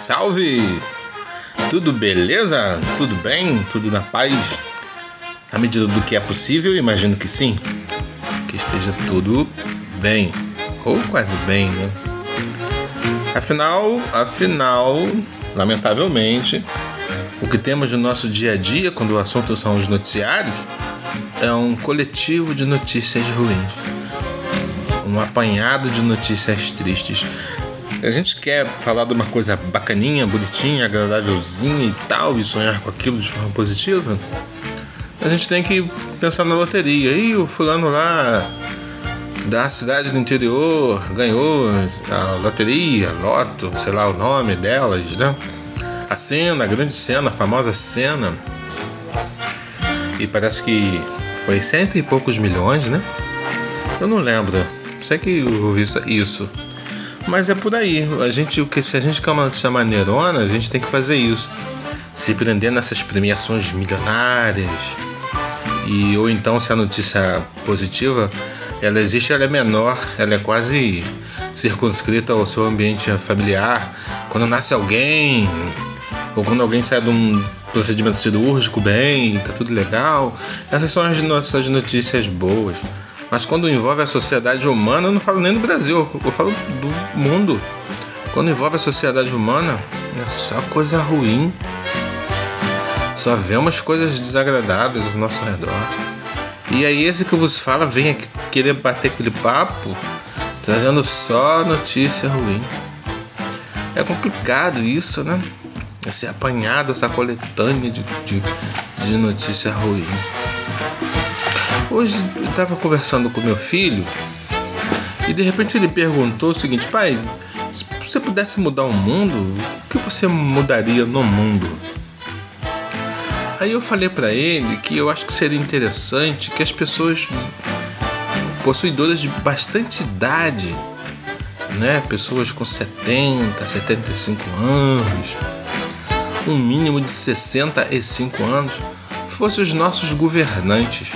Salve! Tudo beleza? Tudo bem? Tudo na paz? À medida do que é possível, imagino que sim. Que esteja tudo bem. Ou quase bem, né? Afinal, afinal, lamentavelmente, o que temos no nosso dia a dia, quando o assunto são os noticiários, é um coletivo de notícias ruins. Um apanhado de notícias tristes. A gente quer falar de uma coisa bacaninha, bonitinha, agradávelzinha e tal, e sonhar com aquilo de forma positiva. A gente tem que pensar na loteria. E o fulano lá da cidade do interior ganhou a loteria, loto, sei lá o nome delas, né? A cena, a grande cena, a famosa cena. E parece que foi cento e poucos milhões, né? Eu não lembro. Sei que eu ouvi isso. Mas é por aí. A gente, o que se a gente quer uma notícia maneirona, a gente tem que fazer isso. Se prender nessas premiações milionárias. E ou então se a notícia positiva, ela existe, ela é menor, ela é quase circunscrita ao seu ambiente familiar. Quando nasce alguém, ou quando alguém sai de um procedimento cirúrgico bem, tá tudo legal. Essas são as nossas notícias boas. Mas quando envolve a sociedade humana, eu não falo nem do Brasil, eu falo do mundo. Quando envolve a sociedade humana, é só coisa ruim. Só vemos coisas desagradáveis ao nosso redor. E aí esse que vos fala vem aqui querer bater aquele papo, trazendo só notícia ruim. É complicado isso, né? Esse apanhado, essa coletânea de, de, de notícia ruim. Hoje eu estava conversando com meu filho e de repente ele perguntou o seguinte: pai, se você pudesse mudar o mundo, o que você mudaria no mundo? Aí eu falei para ele que eu acho que seria interessante que as pessoas possuidoras de bastante idade, né, pessoas com 70, 75 anos, um mínimo de 65 anos, fossem os nossos governantes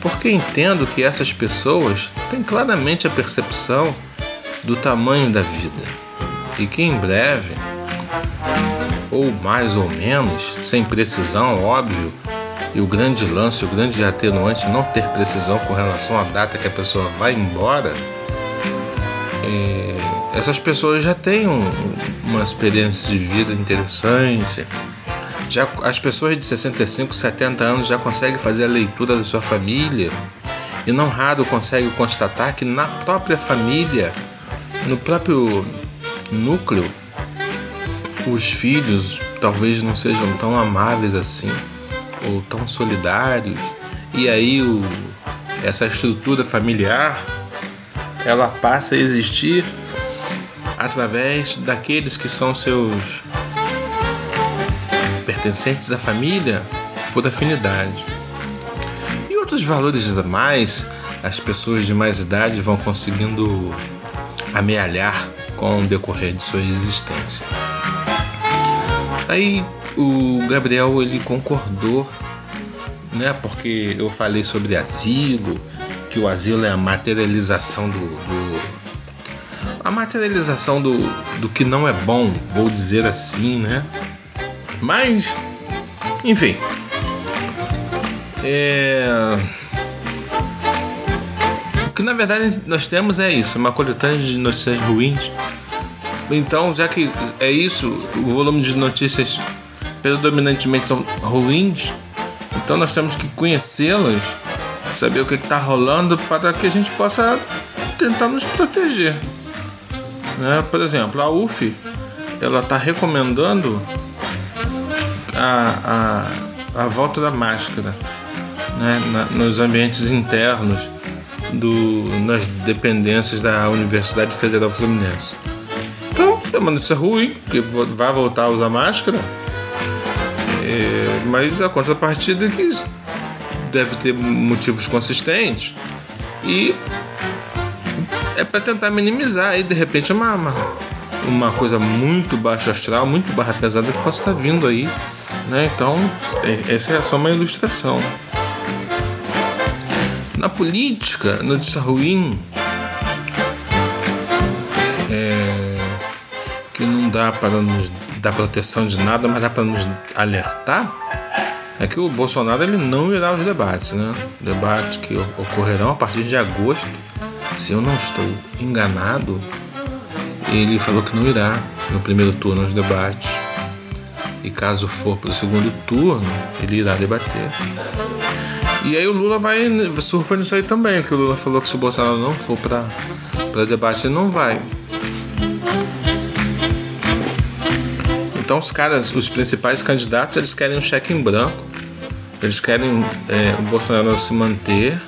porque entendo que essas pessoas têm claramente a percepção do tamanho da vida. E que em breve, ou mais ou menos, sem precisão, óbvio, e o grande lance, o grande atenuante não ter precisão com relação à data que a pessoa vai embora, é, essas pessoas já têm um, uma experiência de vida interessante já as pessoas de 65, 70 anos já conseguem fazer a leitura da sua família? E não raro conseguem constatar que na própria família, no próprio núcleo, os filhos talvez não sejam tão amáveis assim ou tão solidários e aí o, essa estrutura familiar ela passa a existir através daqueles que são seus pertencentes à família por afinidade. E outros valores a mais, as pessoas de mais idade vão conseguindo amealhar com o decorrer de sua existência. Aí o Gabriel ele concordou, né? Porque eu falei sobre asilo, que o asilo é a materialização do, do a materialização do, do que não é bom, vou dizer assim, né? Mas, enfim. É... O que na verdade nós temos é isso, uma coletânea de notícias ruins. Então, já que é isso, o volume de notícias predominantemente são ruins, então nós temos que conhecê-las, saber o que está rolando para que a gente possa tentar nos proteger. Né? Por exemplo, a UF ela está recomendando a, a, volta da máscara né, na, nos ambientes internos do, nas dependências da Universidade Federal Fluminense. Então, é uma notícia ruim, que vai voltar a usar máscara, é, mas a contrapartida é que deve ter motivos consistentes e é para tentar minimizar e de repente uma, uma, uma coisa muito baixa astral, muito barra pesada que possa estar vindo aí né? Então, é, essa é só uma ilustração. Na política, no ruim, é, que não dá para nos dar proteção de nada, mas dá para nos alertar, é que o Bolsonaro ele não irá aos debates, né? Debates que ocorrerão a partir de agosto, se eu não estou enganado, ele falou que não irá no primeiro turno aos debates. E caso for para o segundo turno, ele irá debater. E aí o Lula vai surfar nisso aí também, porque o Lula falou que se o Bolsonaro não for para debate, ele não vai. Então os caras, os principais candidatos, eles querem um cheque em branco. Eles querem é, o Bolsonaro se manter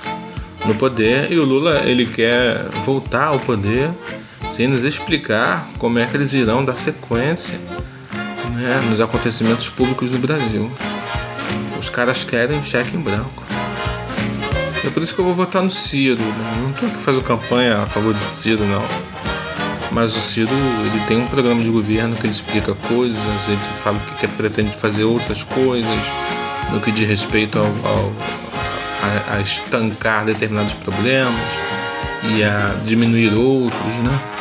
no poder e o Lula ele quer voltar ao poder sem nos explicar como é que eles irão dar sequência né, nos acontecimentos públicos no Brasil. Os caras querem cheque em branco. É por isso que eu vou votar no Ciro. Né? Não estou aqui fazendo campanha a favor do Ciro, não. Mas o Ciro ele tem um programa de governo que ele explica coisas, ele fala que quer, pretende fazer outras coisas no que diz respeito ao, ao a, a estancar determinados problemas e a diminuir outros, né?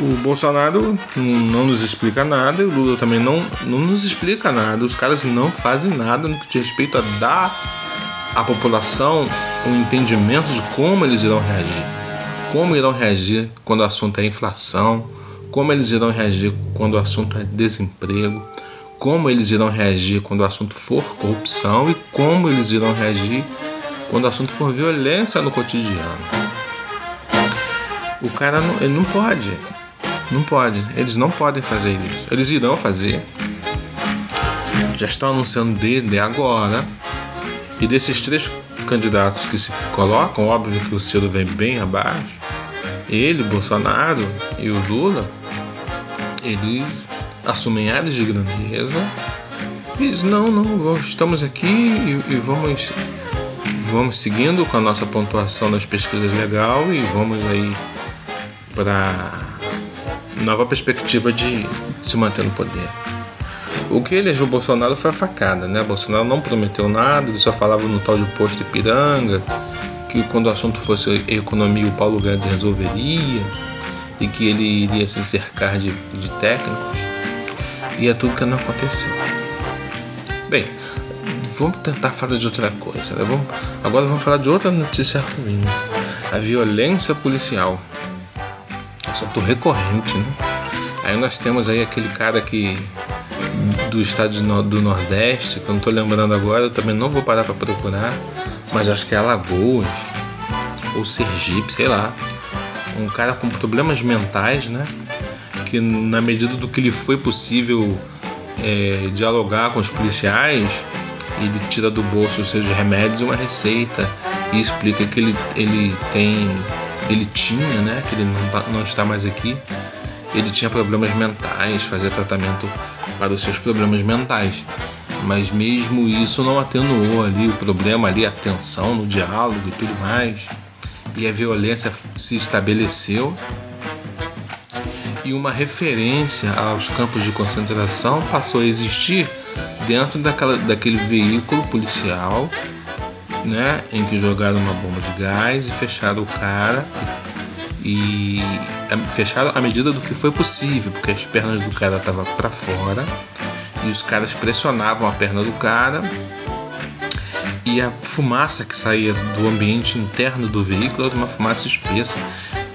O Bolsonaro não nos explica nada, o Lula também não, não nos explica nada. Os caras não fazem nada no que diz respeito a dar à população um entendimento de como eles irão reagir. Como irão reagir quando o assunto é inflação, como eles irão reagir quando o assunto é desemprego, como eles irão reagir quando o assunto for corrupção e como eles irão reagir quando o assunto for violência no cotidiano. O cara não, ele não pode. Não pode. Eles não podem fazer isso. Eles irão fazer. Já estão anunciando desde agora. E desses três candidatos que se colocam, óbvio que o Ciro vem bem abaixo. Ele, Bolsonaro e o Lula, eles assumem áreas de grandeza. E dizem, não, não, estamos aqui e, e vamos vamos seguindo com a nossa pontuação nas pesquisas legal e vamos aí para nova perspectiva de se manter no poder. O que elegeu o Bolsonaro foi a facada, né? Bolsonaro não prometeu nada, ele só falava no tal de posto Ipiranga, que quando o assunto fosse economia o Paulo Guedes resolveria e que ele iria se cercar de, de técnicos. E é tudo que não aconteceu. Bem, vamos tentar falar de outra coisa. Né? Vamos, agora vamos falar de outra notícia ruim: a violência policial recorrente, né? Aí nós temos aí aquele cara que do estado do Nordeste, que eu não estou lembrando agora, eu também não vou parar para procurar, mas acho que é Alagoas ou Sergipe, sei lá. Um cara com problemas mentais, né? Que na medida do que lhe foi possível é, dialogar com os policiais, ele tira do bolso os seus remédios e uma receita e explica que ele, ele tem ele tinha, né, que ele não, tá, não está mais aqui, ele tinha problemas mentais, fazia tratamento para os seus problemas mentais. Mas mesmo isso não atenuou ali o problema ali, a tensão no diálogo e tudo mais. E a violência se estabeleceu. E uma referência aos campos de concentração passou a existir dentro daquela, daquele veículo policial né, em que jogaram uma bomba de gás e fecharam o cara e fecharam à medida do que foi possível, porque as pernas do cara estavam para fora e os caras pressionavam a perna do cara e a fumaça que saía do ambiente interno do veículo era uma fumaça espessa.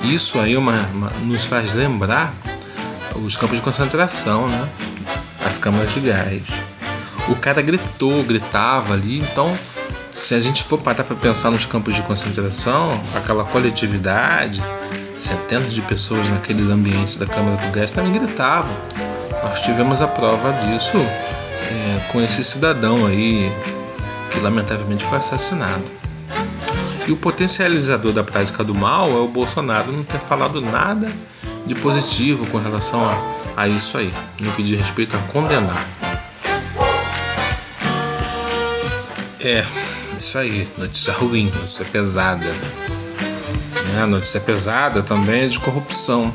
Isso aí é uma, uma, nos faz lembrar os campos de concentração, né? As câmaras de gás. O cara gritou, gritava ali, então se a gente for parar para pensar nos campos de concentração, aquela coletividade, centenas de pessoas naqueles ambientes da Câmara do Gás também gritavam. Nós tivemos a prova disso é, com esse cidadão aí que lamentavelmente foi assassinado. E o potencializador da prática do mal é o Bolsonaro não ter falado nada de positivo com relação a, a isso aí, no que diz respeito a condenar. É, isso aí, notícia ruim, notícia pesada. É, notícia pesada também é de corrupção.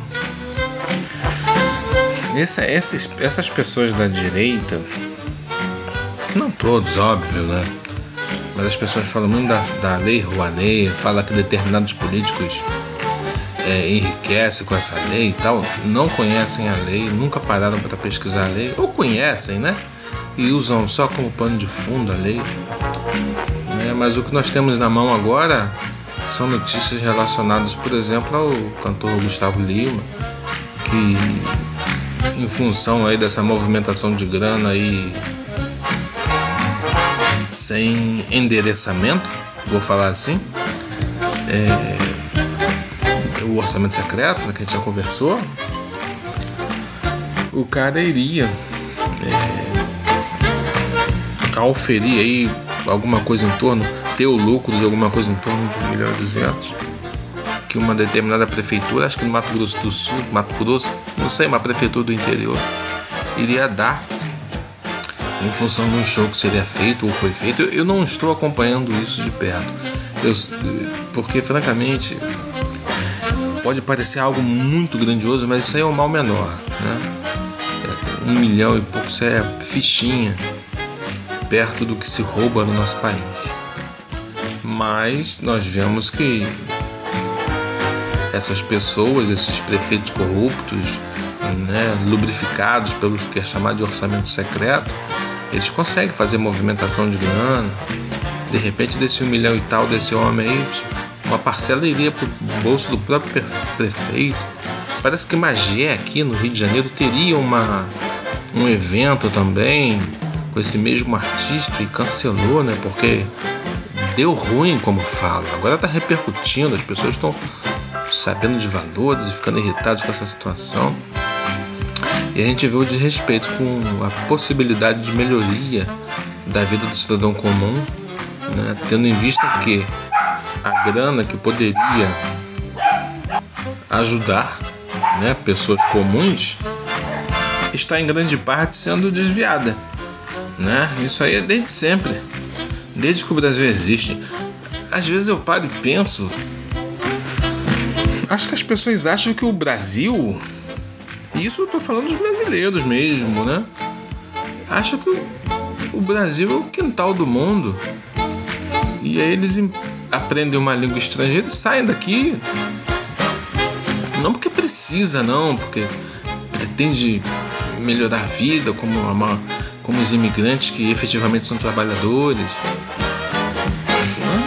Essa, essas pessoas da direita, não todos, óbvio, né? Mas as pessoas falam muito da, da lei Rouanet, fala que determinados políticos é, enriquece com essa lei e tal, não conhecem a lei, nunca pararam para pesquisar a lei, ou conhecem, né? E usam só como pano de fundo a lei. Né? Mas o que nós temos na mão agora são notícias relacionadas, por exemplo, ao cantor Gustavo Lima, que em função aí dessa movimentação de grana aí sem endereçamento, vou falar assim, é, o orçamento secreto, né, que a gente já conversou, o cara iria é, auferir aí alguma coisa em torno, ter o lucro de alguma coisa em torno de 1 milhão e 200 que uma determinada prefeitura, acho que no Mato Grosso do Sul, Mato Grosso, não sei, uma prefeitura do interior, iria dar em função de um show que seria feito ou foi feito. Eu, eu não estou acompanhando isso de perto, eu, porque francamente pode parecer algo muito grandioso, mas isso aí é um mal menor, né? Um milhão e pouco, isso é fichinha perto do que se rouba no nosso país. Mas nós vemos que essas pessoas, esses prefeitos corruptos, né, lubrificados pelo que é chamado de orçamento secreto, eles conseguem fazer movimentação de grana. De repente, desse um milhão e tal desse homem aí, uma parcela iria para o bolso do próprio prefeito. Parece que Magé aqui no Rio de Janeiro teria uma, um evento também com esse mesmo artista e cancelou, né? Porque deu ruim, como fala. Agora está repercutindo, as pessoas estão sabendo de valores e ficando irritados com essa situação. E a gente vê o desrespeito com a possibilidade de melhoria da vida do cidadão comum, né? tendo em vista que a grana que poderia ajudar né, pessoas comuns está em grande parte sendo desviada. Né? Isso aí é desde sempre, desde que o Brasil existe. Às vezes eu paro e penso. Acho que as pessoas acham que o Brasil. Isso eu tô falando dos brasileiros mesmo, né? Acham que o Brasil é o quintal do mundo. E aí eles aprendem uma língua estrangeira e saem daqui. Não porque precisa, não, porque pretende melhorar a vida como, uma, como os imigrantes que efetivamente são trabalhadores.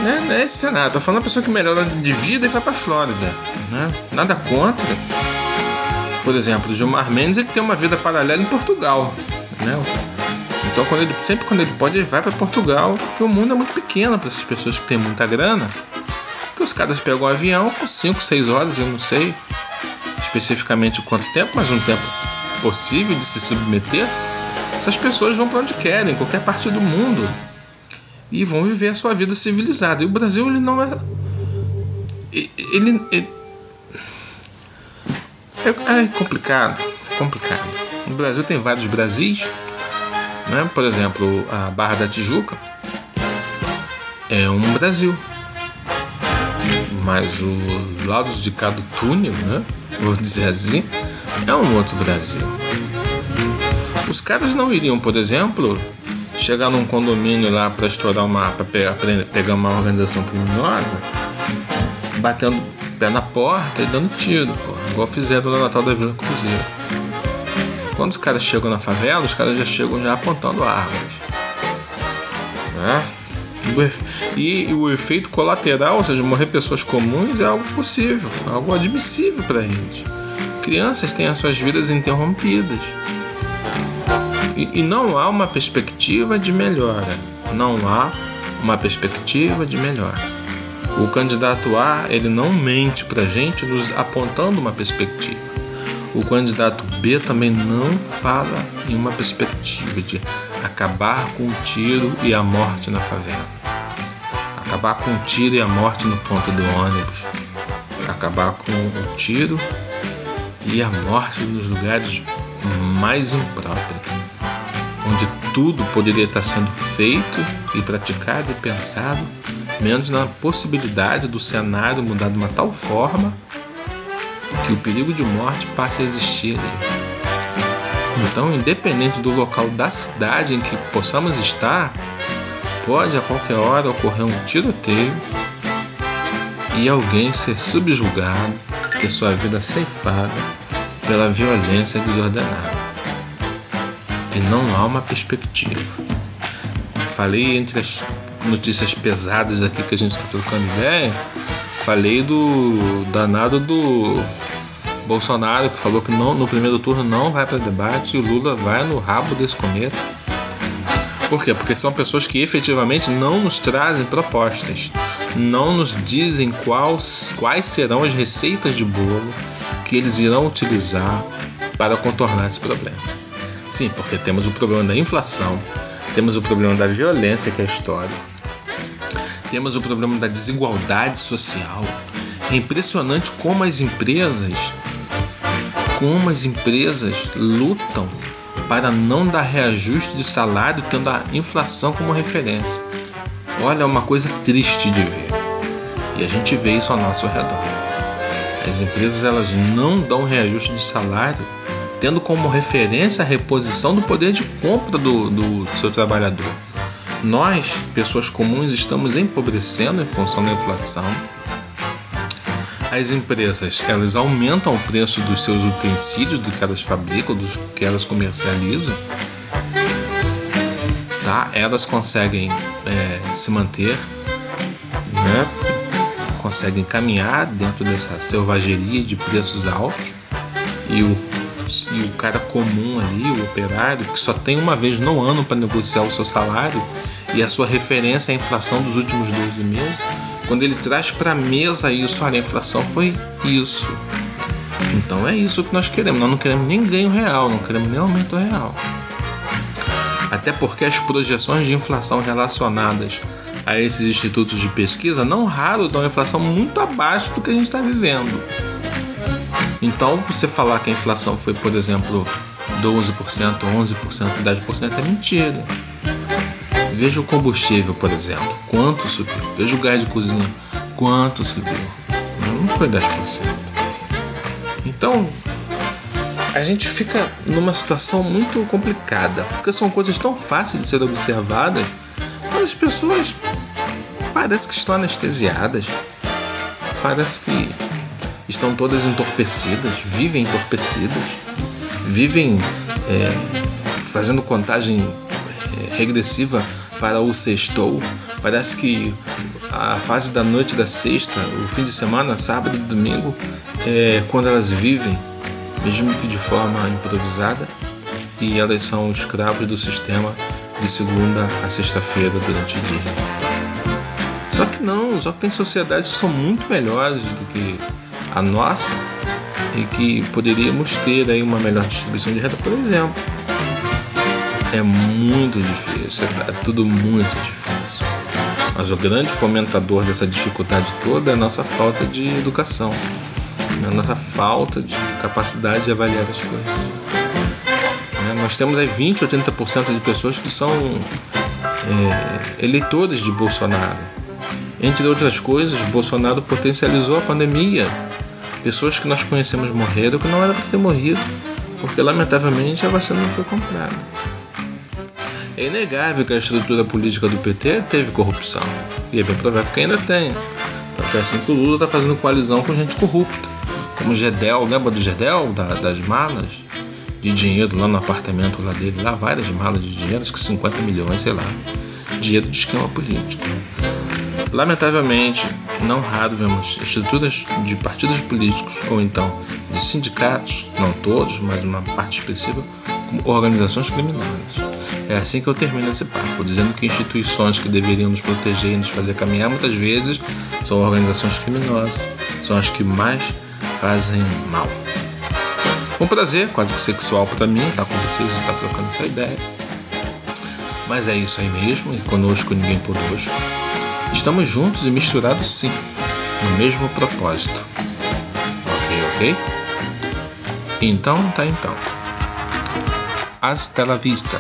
Não, é, não é nada. Tô falando a pessoa que melhora de vida e vai para Flórida. Né? Nada contra. Por exemplo, o Gilmar Mendes ele tem uma vida paralela em Portugal. Né? Então, quando ele, sempre quando ele pode, ele vai para Portugal, porque o mundo é muito pequeno para essas pessoas que têm muita grana. Porque os caras pegam um avião com 5, 6 horas, eu não sei especificamente quanto tempo, mas um tempo possível de se submeter. Essas pessoas vão para onde querem, em qualquer parte do mundo, e vão viver a sua vida civilizada. E o Brasil, ele não é. Ele. ele é, é complicado, complicado. O Brasil tem vários Brasis né? Por exemplo, a Barra da Tijuca é um Brasil. Mas o Lados de Cado Túnel, né? vou dizer assim, é um outro Brasil. Os caras não iriam, por exemplo, chegar num condomínio lá para estourar uma. para pegar uma organização criminosa, batendo pé na porta e dando tiro, pô, igual fizeram no Natal da Vila Cruzeiro. Quando os caras chegam na favela, os caras já chegam já apontando armas. Né? E, o efeito colateral, ou seja, morrer pessoas comuns, é algo possível, algo admissível para eles. Crianças têm as suas vidas interrompidas. E, e não há uma perspectiva de melhora. Não há uma perspectiva de melhora. O candidato A, ele não mente para a gente nos apontando uma perspectiva o candidato B também não fala em uma perspectiva de acabar com o tiro e a morte na favela, acabar com o tiro e a morte no ponto do ônibus, acabar com o tiro e a morte nos lugares mais impróprios, onde tudo poderia estar sendo feito e praticado e pensado, menos na possibilidade do cenário mudar de uma tal forma que o perigo de morte passe a existir ali. Então, independente do local da cidade em que possamos estar, pode a qualquer hora ocorrer um tiroteio e alguém ser subjugado ter sua vida ceifada pela violência desordenada. E não há uma perspectiva. Falei entre as notícias pesadas aqui que a gente está trocando ideia, falei do danado do Bolsonaro que falou que não, no primeiro turno não vai para debate e o Lula vai no rabo desse cometa. Por quê? Porque são pessoas que efetivamente não nos trazem propostas, não nos dizem quais, quais serão as receitas de bolo que eles irão utilizar para contornar esse problema. Sim, porque temos o problema da inflação, temos o problema da violência, que é história, temos o problema da desigualdade social. É impressionante como as empresas, como as empresas lutam para não dar reajuste de salário tendo a inflação como referência. Olha, é uma coisa triste de ver. E a gente vê isso ao nosso redor. As empresas elas não dão reajuste de salário tendo como referência a reposição do poder de compra do, do seu trabalhador. Nós, pessoas comuns, estamos empobrecendo em função da inflação. As empresas elas aumentam o preço dos seus utensílios, do que elas fabricam, do que elas comercializam. Tá? Elas conseguem é, se manter, né? conseguem caminhar dentro dessa selvageria de preços altos e o e o cara comum ali, o operário, que só tem uma vez no ano para negociar o seu salário e a sua referência é a inflação dos últimos 12 meses, quando ele traz para a mesa isso, olha, a inflação foi isso. Então é isso que nós queremos. Nós não queremos nem ganho real, não queremos nem aumento real. Até porque as projeções de inflação relacionadas a esses institutos de pesquisa não raro dão inflação muito abaixo do que a gente está vivendo. Então, você falar que a inflação foi, por exemplo, 12%, 11%, 10% é mentira. Veja o combustível, por exemplo, quanto subiu. Veja o gás de cozinha, quanto subiu. Não foi 10%. Então, a gente fica numa situação muito complicada, porque são coisas tão fáceis de ser observadas, mas as pessoas parece que estão anestesiadas. Parece que estão todas entorpecidas, vivem entorpecidas, vivem é, fazendo contagem é, regressiva para o sextou. Parece que a fase da noite da sexta, o fim de semana, sábado e domingo, é quando elas vivem, mesmo que de forma improvisada, e elas são escravos do sistema de segunda a sexta-feira durante o dia. Só que não, só que tem sociedades que são muito melhores do que a nossa e que poderíamos ter aí uma melhor distribuição de renda, por exemplo. É muito difícil, é tudo muito difícil. Mas o grande fomentador dessa dificuldade toda é a nossa falta de educação, é a nossa falta de capacidade de avaliar as coisas. É, nós temos aí 20 ou 30% de pessoas que são é, eleitores de Bolsonaro. Entre outras coisas, Bolsonaro potencializou a pandemia Pessoas que nós conhecemos morreram que não era para ter morrido, porque lamentavelmente a vacina não foi comprada. É inegável que a estrutura política do PT teve corrupção, e é bem provável que ainda tenha. Porque é assim que o Lula está fazendo coalizão com gente corrupta, como Gedel, lembra do Gedel, da, das malas de dinheiro lá no apartamento lá dele, lá várias malas de dinheiro, acho que 50 milhões, sei lá, dinheiro de esquema político. Lamentavelmente, não raro vemos estruturas de partidos políticos ou então de sindicatos, não todos, mas uma parte expressiva, como organizações criminosas. É assim que eu termino esse papo, dizendo que instituições que deveriam nos proteger e nos fazer caminhar muitas vezes são organizações criminosas, são as que mais fazem mal. Foi um prazer, quase que sexual para mim, estar com vocês e estar trocando essa ideia. Mas é isso aí mesmo, e conosco ninguém por hoje. Estamos juntos e misturados sim, no mesmo propósito. Ok, ok? Então tá então. Hasta la vista.